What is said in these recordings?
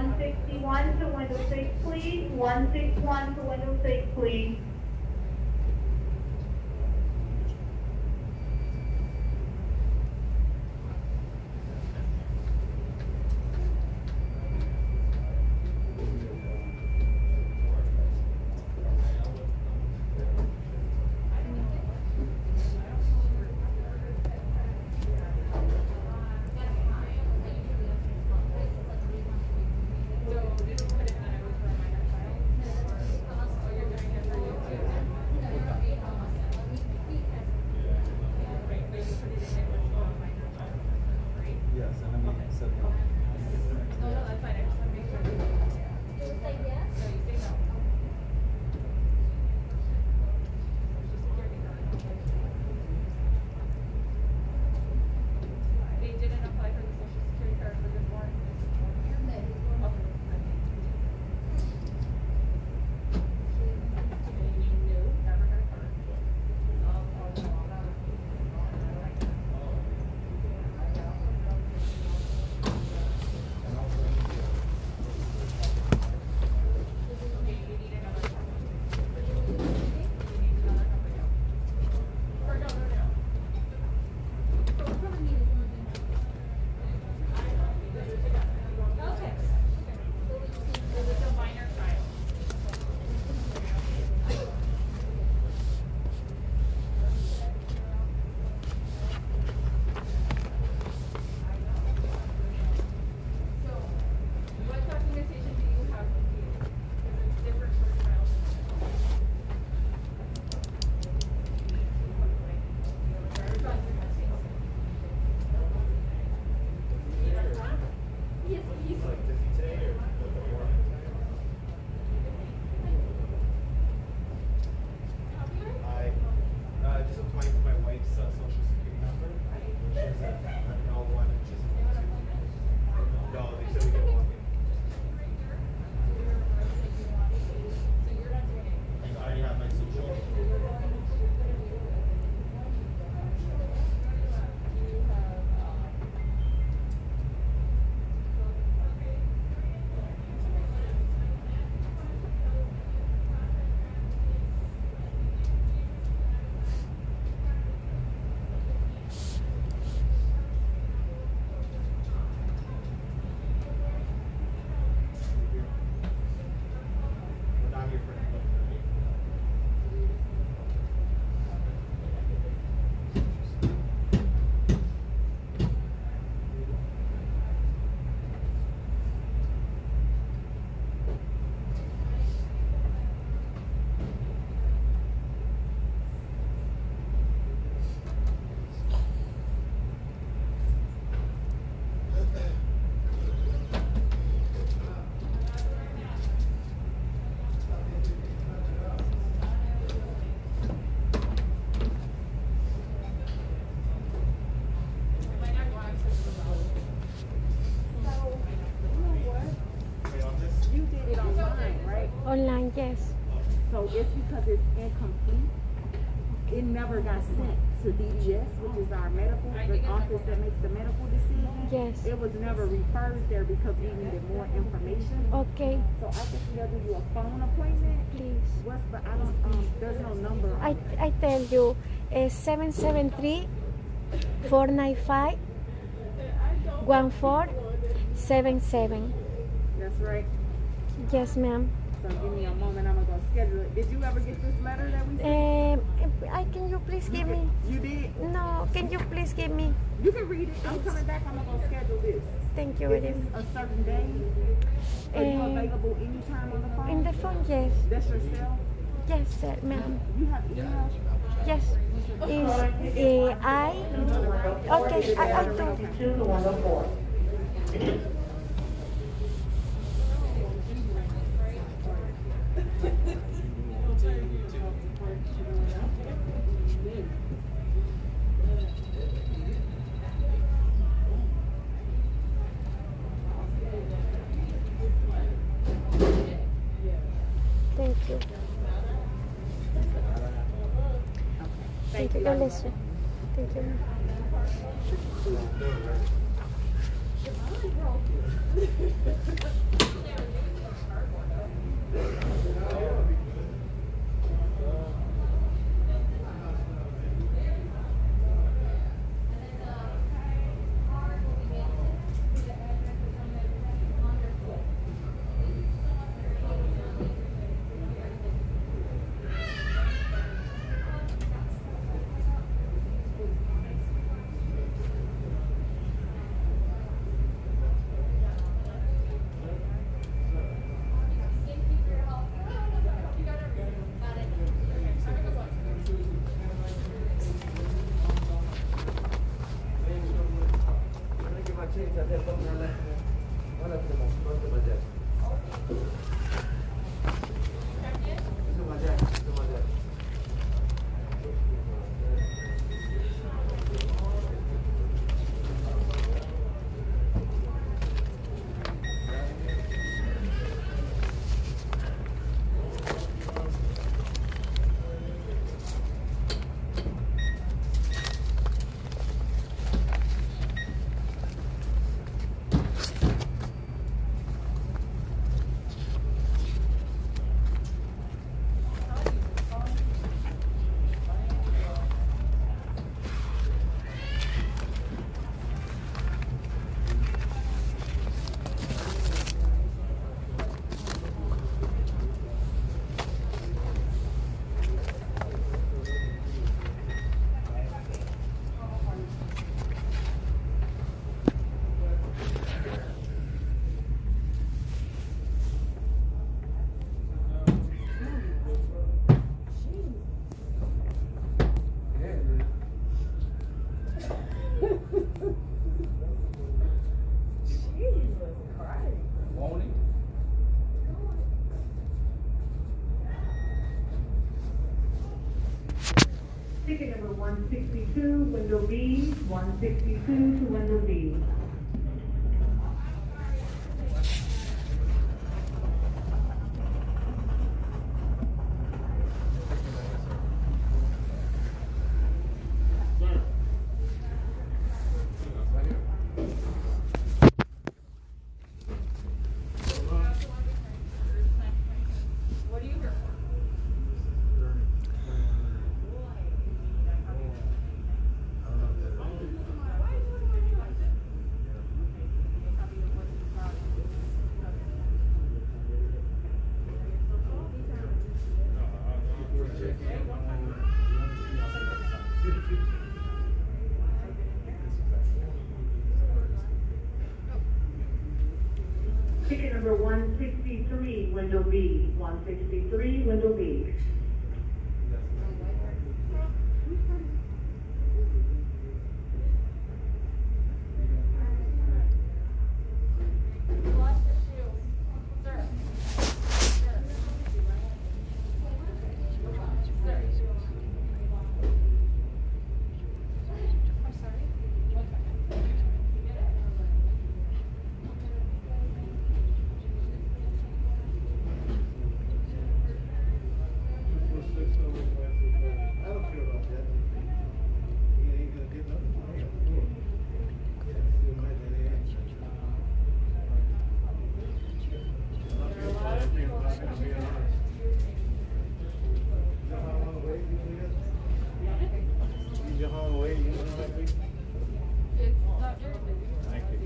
Ticket number 161 to window 6, please. 161 to window 6, please. Online, yes. So it's because it's incomplete. It never got sent to DDS, which is our medical, the office that makes the medical decision. Yes. It was never referred there because we needed more information. Okay, So I can schedule you a phone appointment. please. What's the, I don't, um, there's no number. I. I tell you, uh, 773 495 1477. That's right. Yes, ma'am. So give me a moment, I'm gonna go schedule it. Did you ever get this letter that we sent? Um, I, can you please give me? You did? No, can you please give me? You can read it. I'm coming back, I'm gonna go schedule this. Thank you Is very a certain day? Are you Eh, available anytime on the phone? In the phone, yes. That's your cell? Yes, sir, ma'am. You have email? Yes. Is uh, I? Okay, I, I do. Thank you. God bless you. Thank you. ma'am. Ticket B, one sixty-two to window B. What are you here for? Ticket number one sixty-three, window B, one sixty-three, window B. Lost your shoe. Sir. Sir. Sir. I'm sorry. One second. You get it? I don't care about that. He ain't gonna get nothing. Your home away, you know that week? It's not very busy. Thank you.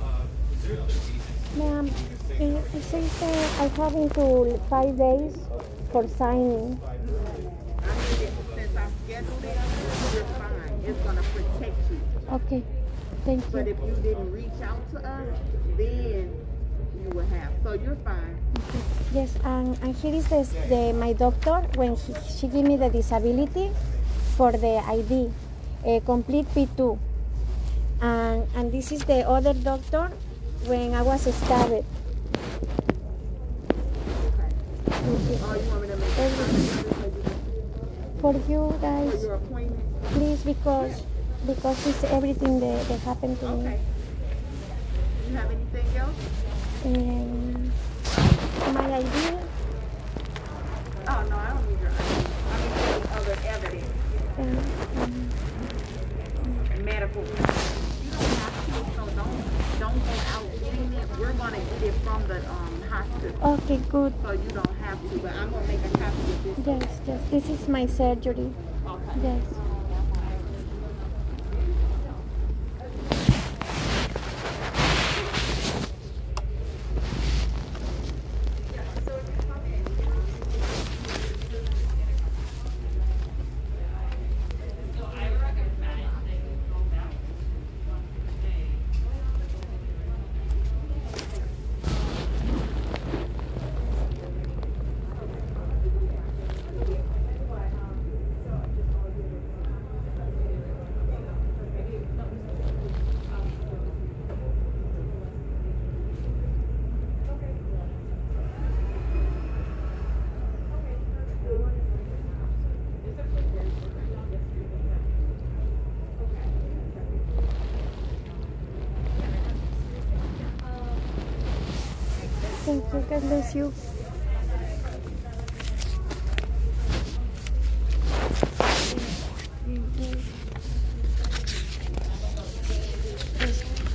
Uh, is there other cases? Ma'am, it, it says that I have until five days for signing. I mean, it- since I scheduled five days for fine. It's gonna protect you. Okay, thank you. But if you didn't reach out to us, then you will have. So you're fine. Yes, and, and here is the, the my doctor when he, she gave me the disability for the ID, a uh, complete P2. And, and this is the other doctor when I was stabbed. Okay. Oh, you want me to make a For you guys, please, because because it's everything that, that happened to me. Okay. You have anything else? Um, my ID, Oh, no, I don't need your ID. I mean, any other evidence, um, medical. You don't go out. We're gonna get it from the um hospital, Okay, good. so you don't have to. But I'm gonna make a copy of this. Yes, yes. This is my surgery. Okay. Yes. Thank you. God bless you.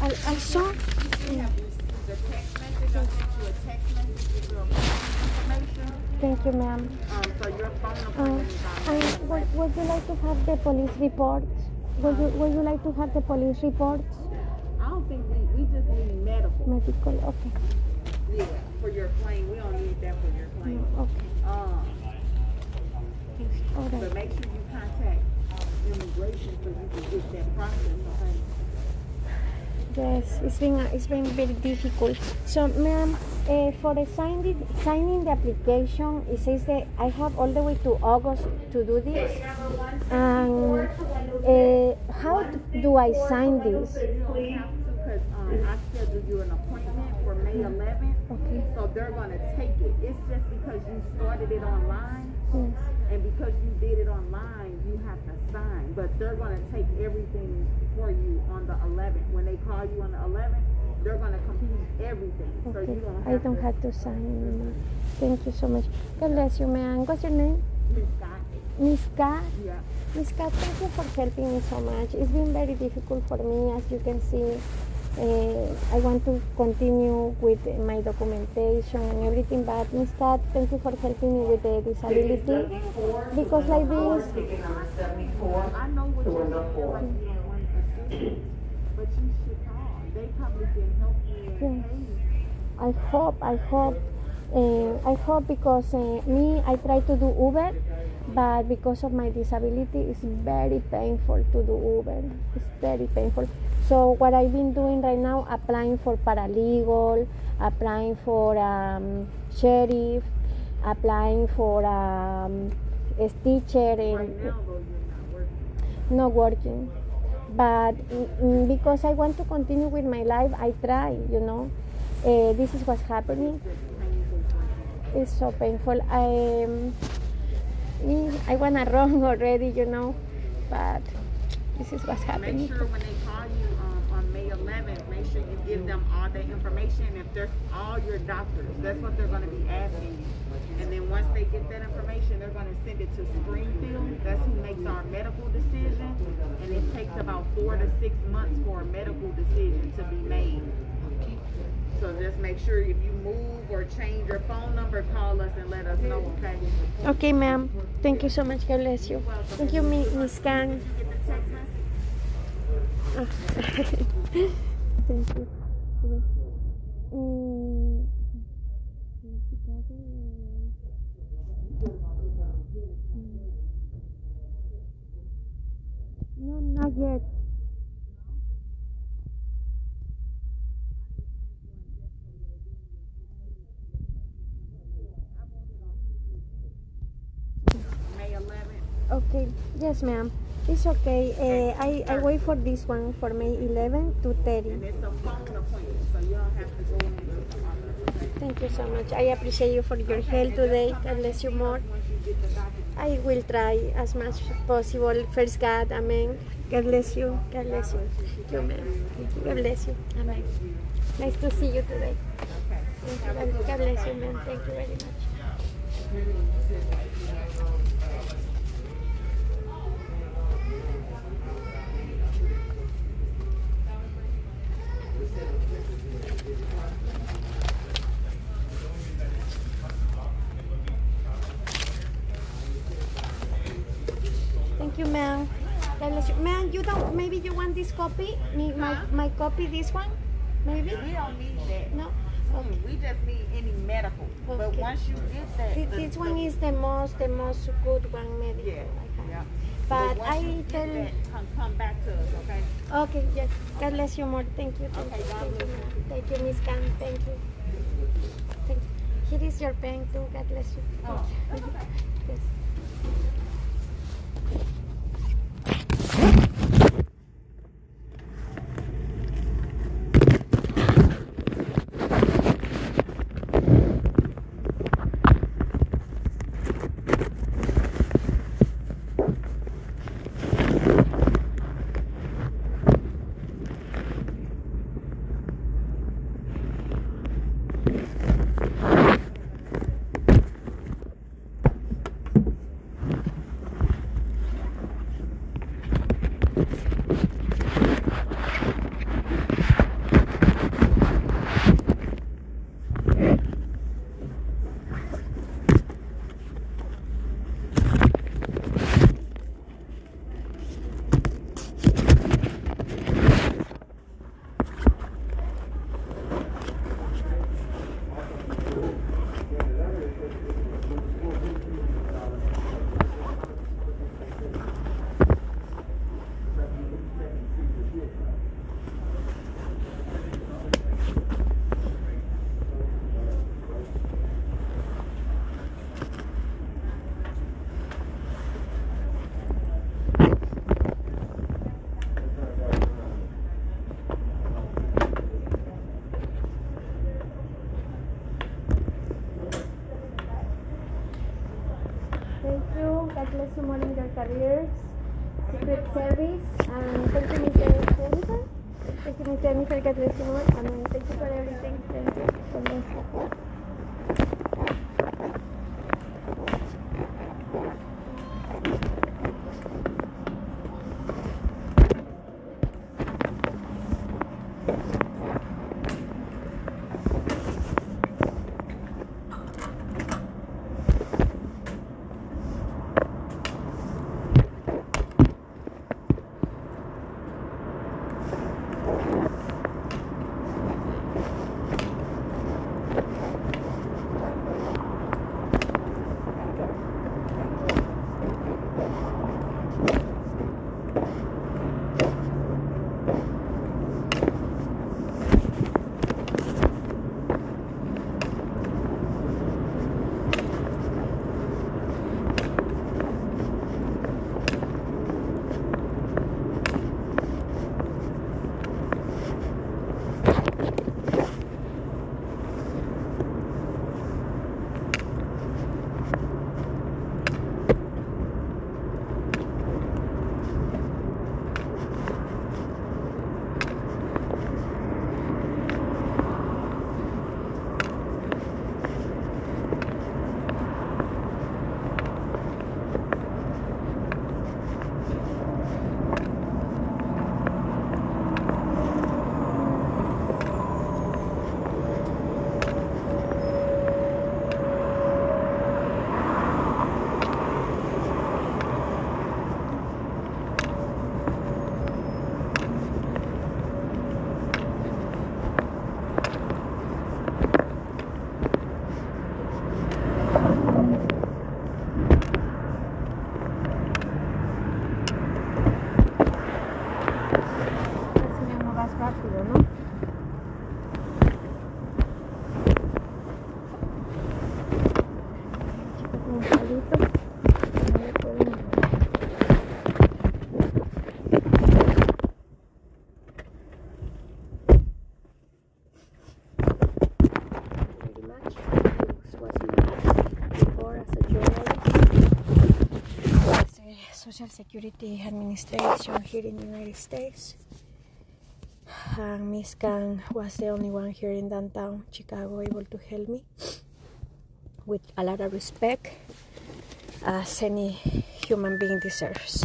I, I saw. The text message, I'll send you a text message with your information. Thank you, ma'am. Um, so Uh, appointment is on. and would, would you like to have the police reports? Would you, would you like to have the police reports? I don't think we, we just need medical. Medical, okay. Yeah, for your plane. We don't need that for your claim. Okay. Um, All but make sure you contact immigration so you can get that process, okay? Yes, it's been it's been very difficult. So, ma'am, uh, for the signing signing the application, it says that I have all the way to August to do this. And uh, how do I sign this? You cause, um, I scheduled you an appointment for May eleventh. Okay. So they're gonna take it. It's just because you started it online Yes. and because you did it online, you have to sign. But they're gonna take everything for you on the eleventh. When they call you on the eleventh, they're gonna complete everything. So Okay. you don't I don't to. have to sign anymore. Thank you so much. God bless you, ma'am. What's your name? Miss Scott. Miss. Yeah. Miss Kat, thank you for helping me so much. It's been very difficult for me, as you can see. Uh, I want to continue with my documentation and everything, but instead, thank you for helping me with the disability. Because like this, I know what you're saying, like you don't want assistance, but you should call. They probably can help you and Yes. pay you. I hope, I hope, uh, I hope because uh, me, I try to do Uber, but because of my disability, it's very painful to do Uber. It's very painful. So what I've been doing right now, applying for paralegal, applying for um, sheriff, applying for um, a teacher, Right and now, though, you're not not working. But mm, because I want to continue with my life, I try, you know. Uh, this is what's happening. It's painful for you. It's so painful. I, um, me, I wanna run already, you know, but this is what's Make happening. sure when they call you um, on May 11th, make sure you give them all the information. If there's all your doctors, that's what they're going to be asking you. And then once they get that information, they're going to send it to Springfield. That's who makes our medical decision. And it takes about four to six months for a medical decision to be made. So just make sure if you move or change your phone number, call us and let us know, okay? Okay, ma'am. Thank you so much. God bless you. Thank you, Miss Kang. Did you get the text message? Ah. Thank you. Mm. No, not yet. May 11th. Okay, yes, ma'am. It's okay. Uh, I, I wait for this one for May 11 to 30. And it's a phone appointment, so you don't have to go the. Thank you so much. I appreciate you for your help today. God bless you more. You get the document. I will try as much as possible. First God, Amen. God bless you. God bless you. Thank you, ma'am. Thank you. God bless you. Amen. Nice to see you today. Thank you. God God bless you, ma'am. Thank you very much. Thank you, ma'am. Ma'am, you don't, maybe you want this copy? Me, my, my copy, this one? Maybe? We don't need that. No? Okay. We just need any medical. Okay. But once you get that. This, the, this the, one is the most, the most good one medical. Yeah. But you I tell, that, come, come back to us, okay? okay, yes. God bless you more. Thank you. Thank Okay, you. God Thank you. Thank you, Miss Kang. Thank you. Thank you. Here is your pen too. God bless you. Oh, Thank Oh, you. Yes. Thank you. God bless you more in your careers. Secret Service. And thank you, Miss Jennifer. Thank you, Miss Jennifer. More. And thank you for everything. Thank you. Bless you. Social Security Administration here in the United States. And Miss Kang was the only one here in downtown Chicago able to help me with a lot of respect as any human being deserves.